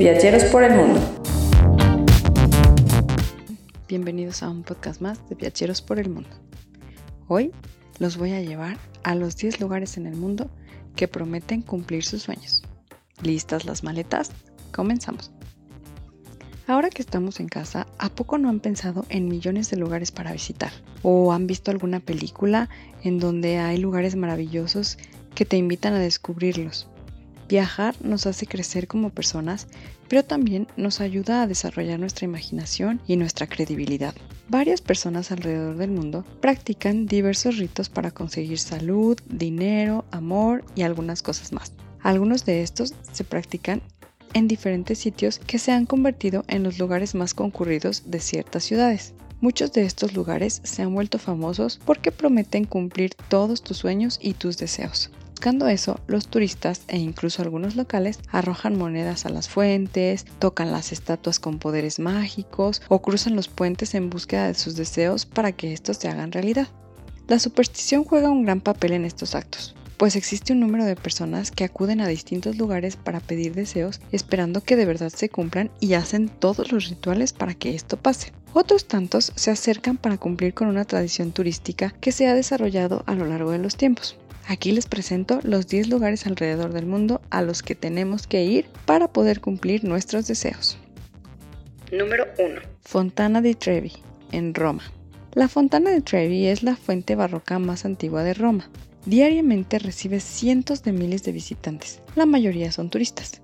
Viajeros por el mundo. Bienvenidos a un podcast más de Viajeros por el mundo. Hoy los voy a llevar a los 10 lugares en el mundo que prometen cumplir sus sueños. ¿Listas las maletas? Comenzamos. Ahora que estamos en casa, ¿a poco no han pensado en millones de lugares para visitar? ¿O han visto alguna película en donde hay lugares maravillosos que te invitan a descubrirlos? Viajar nos hace crecer como personas, pero también nos ayuda a desarrollar nuestra imaginación y nuestra credibilidad. Varias personas alrededor del mundo practican diversos ritos para conseguir salud, dinero, amor y algunas cosas más. Algunos de estos se practican en diferentes sitios que se han convertido en los lugares más concurridos de ciertas ciudades. Muchos de estos lugares se han vuelto famosos porque prometen cumplir todos tus sueños y tus deseos. Buscando eso, los turistas e incluso algunos locales arrojan monedas a las fuentes, tocan las estatuas con poderes mágicos o cruzan los puentes en búsqueda de sus deseos para que estos se hagan realidad. La superstición juega un gran papel en estos actos pues existe un número de personas que acuden a distintos lugares para pedir deseos esperando que de verdad se cumplan y hacen todos los rituales para que esto pase. Otros tantos se acercan para cumplir con una tradición turística que se ha desarrollado a lo largo de los tiempos. Aquí les presento los 10 lugares alrededor del mundo a los que tenemos que ir para poder cumplir nuestros deseos. Número 1. Fontana di Trevi, en Roma. La Fontana di Trevi es la fuente barroca más antigua de Roma. Diariamente recibe cientos de miles de visitantes, la mayoría son turistas,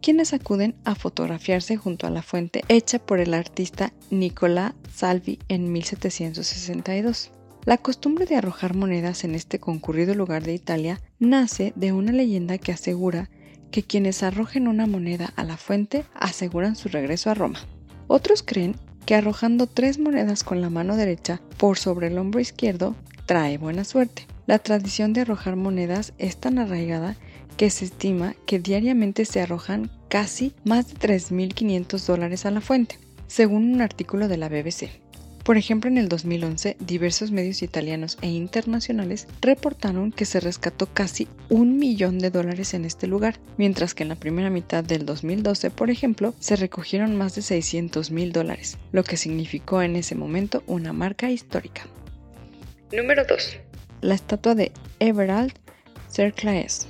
quienes acuden a fotografiarse junto a la fuente hecha por el artista Nicola Salvi en 1762. La costumbre de arrojar monedas en este concurrido lugar de Italia nace de una leyenda que asegura que quienes arrojen una moneda a la fuente aseguran su regreso a Roma. Otros creen que arrojando tres monedas con la mano derecha por sobre el hombro izquierdo trae buena suerte. La tradición de arrojar monedas es tan arraigada que se estima que diariamente se arrojan casi más de 3.500 dólares a la fuente, según un artículo de la BBC. Por ejemplo, en el 2011, diversos medios italianos e internacionales reportaron que se rescató casi un millón de dólares en este lugar, mientras que en la primera mitad del 2012, por ejemplo, se recogieron más de 600 mil dólares, lo que significó en ese momento una marca histórica. Número 2 la estatua de Everald Cerclaes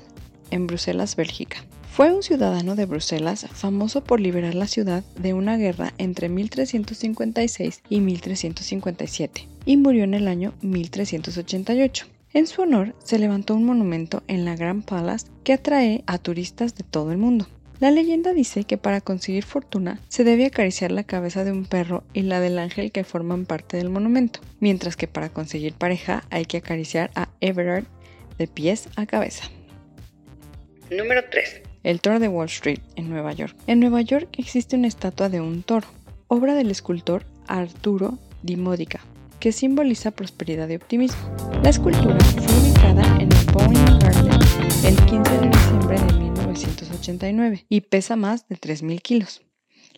en Bruselas, Bélgica. Fue un ciudadano de Bruselas famoso por liberar la ciudad de una guerra entre 1356 y 1357 y murió en el año 1388. En su honor se levantó un monumento en la Grand Palace que atrae a turistas de todo el mundo. La leyenda dice que para conseguir fortuna se debe acariciar la cabeza de un perro y la del ángel que forman parte del monumento, mientras que para conseguir pareja hay que acariciar a Everard de pies a cabeza. Número 3. El toro de Wall Street, en Nueva York. En Nueva York existe una estatua de un toro, obra del escultor Arturo Di Modica, que simboliza prosperidad y optimismo. La escultura fue ubicada en el Bowen Garden el 15 de diciembre de 1989 y pesa más de 3.000 kilos.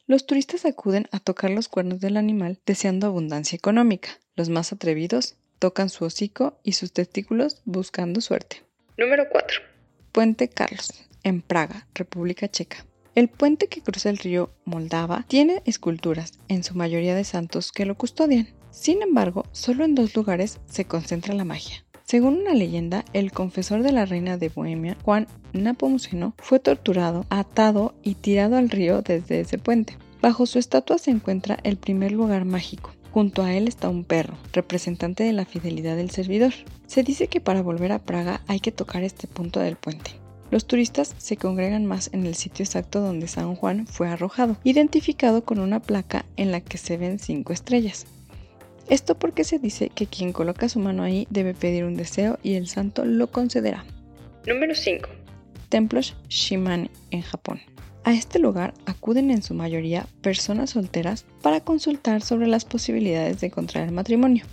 Los turistas acuden a tocar los cuernos del animal deseando abundancia económica. Los más atrevidos tocan su hocico y sus testículos buscando suerte. Número 4. Puente Carlos, en Praga, República Checa. El puente que cruza el río Moldava tiene esculturas, en su mayoría de santos, que lo custodian. Sin embargo, solo en dos lugares se concentra la magia. Según una leyenda, el confesor de la reina de Bohemia, Juan Napomuceno, fue torturado, atado y tirado al río desde ese puente. Bajo su estatua se encuentra el primer lugar mágico. Junto a él está un perro, representante de la fidelidad del servidor. Se dice que para volver a Praga hay que tocar este punto del puente. Los turistas se congregan más en el sitio exacto donde San Juan fue arrojado, identificado con una placa en la que se ven cinco estrellas. Esto porque se dice que quien coloca su mano ahí debe pedir un deseo y el santo lo concederá. Número 5. Templos Shimane en Japón. A este lugar acuden en su mayoría personas solteras para consultar sobre las posibilidades de contraer matrimonio.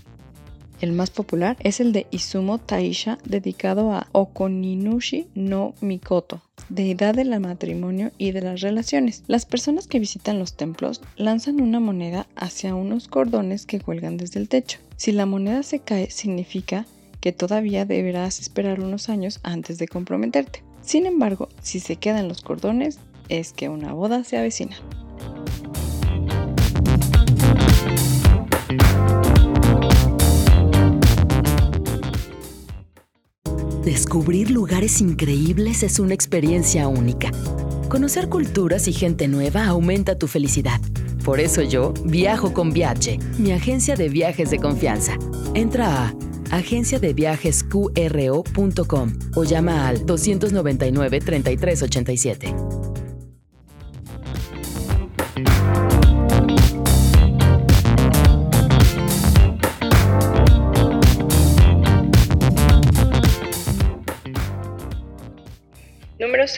El más popular es el de Izumo Taisha, dedicado a Okoninushi no Mikoto, deidad del matrimonio y de las relaciones. Las personas que visitan los templos lanzan una moneda hacia unos cordones que cuelgan desde el techo. Si la moneda se cae, significa que todavía deberás esperar unos años antes de comprometerte. Sin embargo, si se quedan los cordones, es que una boda se avecina. Descubrir lugares increíbles es una experiencia única. Conocer culturas y gente nueva aumenta tu felicidad. Por eso yo viajo con Viaje, mi agencia de viajes de confianza. Entra a agenciadeviajesqro.com o llama al 299 3387.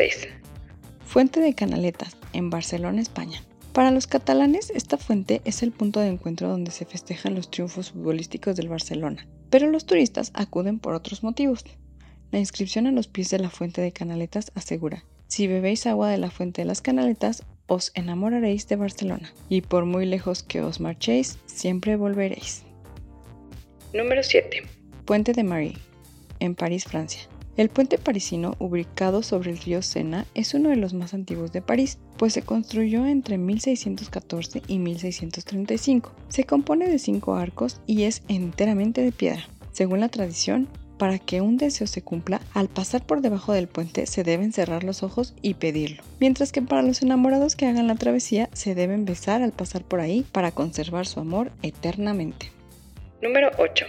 Número 6. Fuente de Canaletas, en Barcelona, España. Para los catalanes, esta fuente es el punto de encuentro donde se festejan los triunfos futbolísticos del Barcelona, pero los turistas acuden por otros motivos. La inscripción a los pies de la fuente de Canaletas asegura, si bebéis agua de la fuente de las Canaletas, os enamoraréis de Barcelona, y por muy lejos que os marchéis, siempre volveréis. Número 7. Puente de Marie, en París, Francia. El puente parisino, ubicado sobre el río Sena, es uno de los más antiguos de París, pues se construyó entre 1614 y 1635. Se compone de cinco arcos y es enteramente de piedra. Según la tradición, para que un deseo se cumpla, al pasar por debajo del puente se deben cerrar los ojos y pedirlo, mientras que para los enamorados que hagan la travesía se deben besar al pasar por ahí para conservar su amor eternamente. Número 8.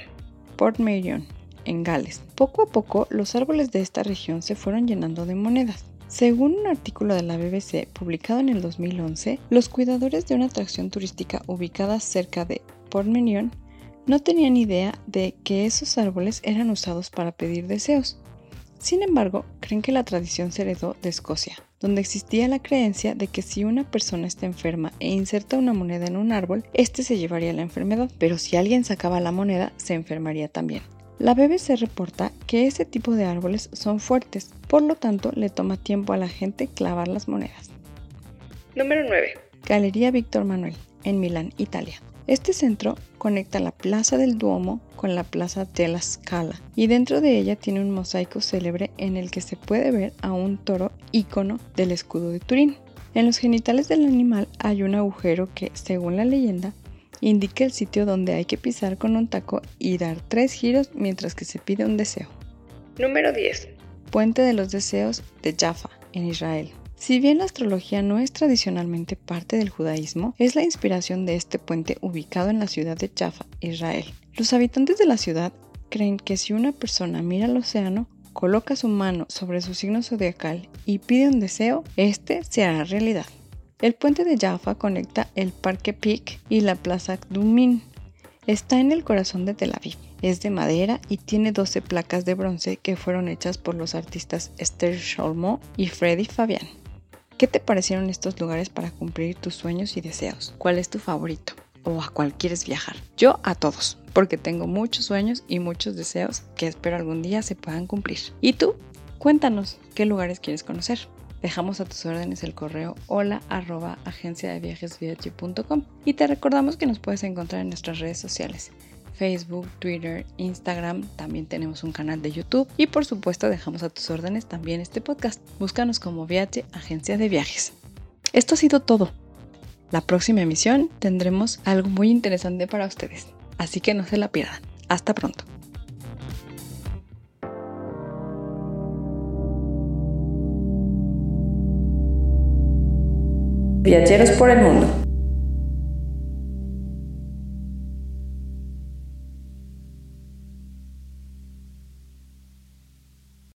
Port Marion, en Gales. Poco a poco, los árboles de esta región se fueron llenando de monedas. Según un artículo de la BBC publicado en el 2011, los cuidadores de una atracción turística ubicada cerca de Port Menion no tenían idea de que esos árboles eran usados para pedir deseos. Sin embargo, creen que la tradición se heredó de Escocia, donde existía la creencia de que si una persona está enferma e inserta una moneda en un árbol, éste se llevaría la enfermedad, pero si alguien sacaba la moneda, se enfermaría también. La BBC reporta que ese tipo de árboles son fuertes, por lo tanto le toma tiempo a la gente clavar las monedas. Número 9. Galería Víctor Manuel, en Milán, Italia. Este centro conecta la Plaza del Duomo con la Plaza della Scala y dentro de ella tiene un mosaico célebre en el que se puede ver a un toro ícono del escudo de Turín. En los genitales del animal hay un agujero que, según la leyenda, indica el sitio donde hay que pisar con un taco y dar tres giros mientras que se pide un deseo. Número 10. Puente de los Deseos de Jaffa, en Israel. Si bien la astrología no es tradicionalmente parte del judaísmo, es la inspiración de este puente ubicado en la ciudad de Jaffa, Israel. Los habitantes de la ciudad creen que si una persona mira al océano, coloca su mano sobre su signo zodiacal y pide un deseo, este se hará realidad. El puente de Jaffa conecta el Parque Pic y la Plaza Dumin. Está en el corazón de Tel Aviv. Es de madera y tiene 12 placas de bronce que fueron hechas por los artistas Esther Scholmo y Freddy Fabian. ¿Qué te parecieron estos lugares para cumplir tus sueños y deseos? ¿Cuál es tu favorito? ¿O a cuál quieres viajar? Yo a todos, porque tengo muchos sueños y muchos deseos que espero algún día se puedan cumplir. ¿Y tú? Cuéntanos qué lugares quieres conocer. Dejamos a tus órdenes el correo hola arroba y te recordamos que nos puedes encontrar en nuestras redes sociales. Facebook, Twitter, Instagram, también tenemos un canal de YouTube y por supuesto dejamos a tus órdenes también este podcast. Búscanos como Viaje Agencia de Viajes. Esto ha sido todo. La próxima emisión tendremos algo muy interesante para ustedes, así que no se la pierdan. Hasta pronto. Viajeros por el mundo.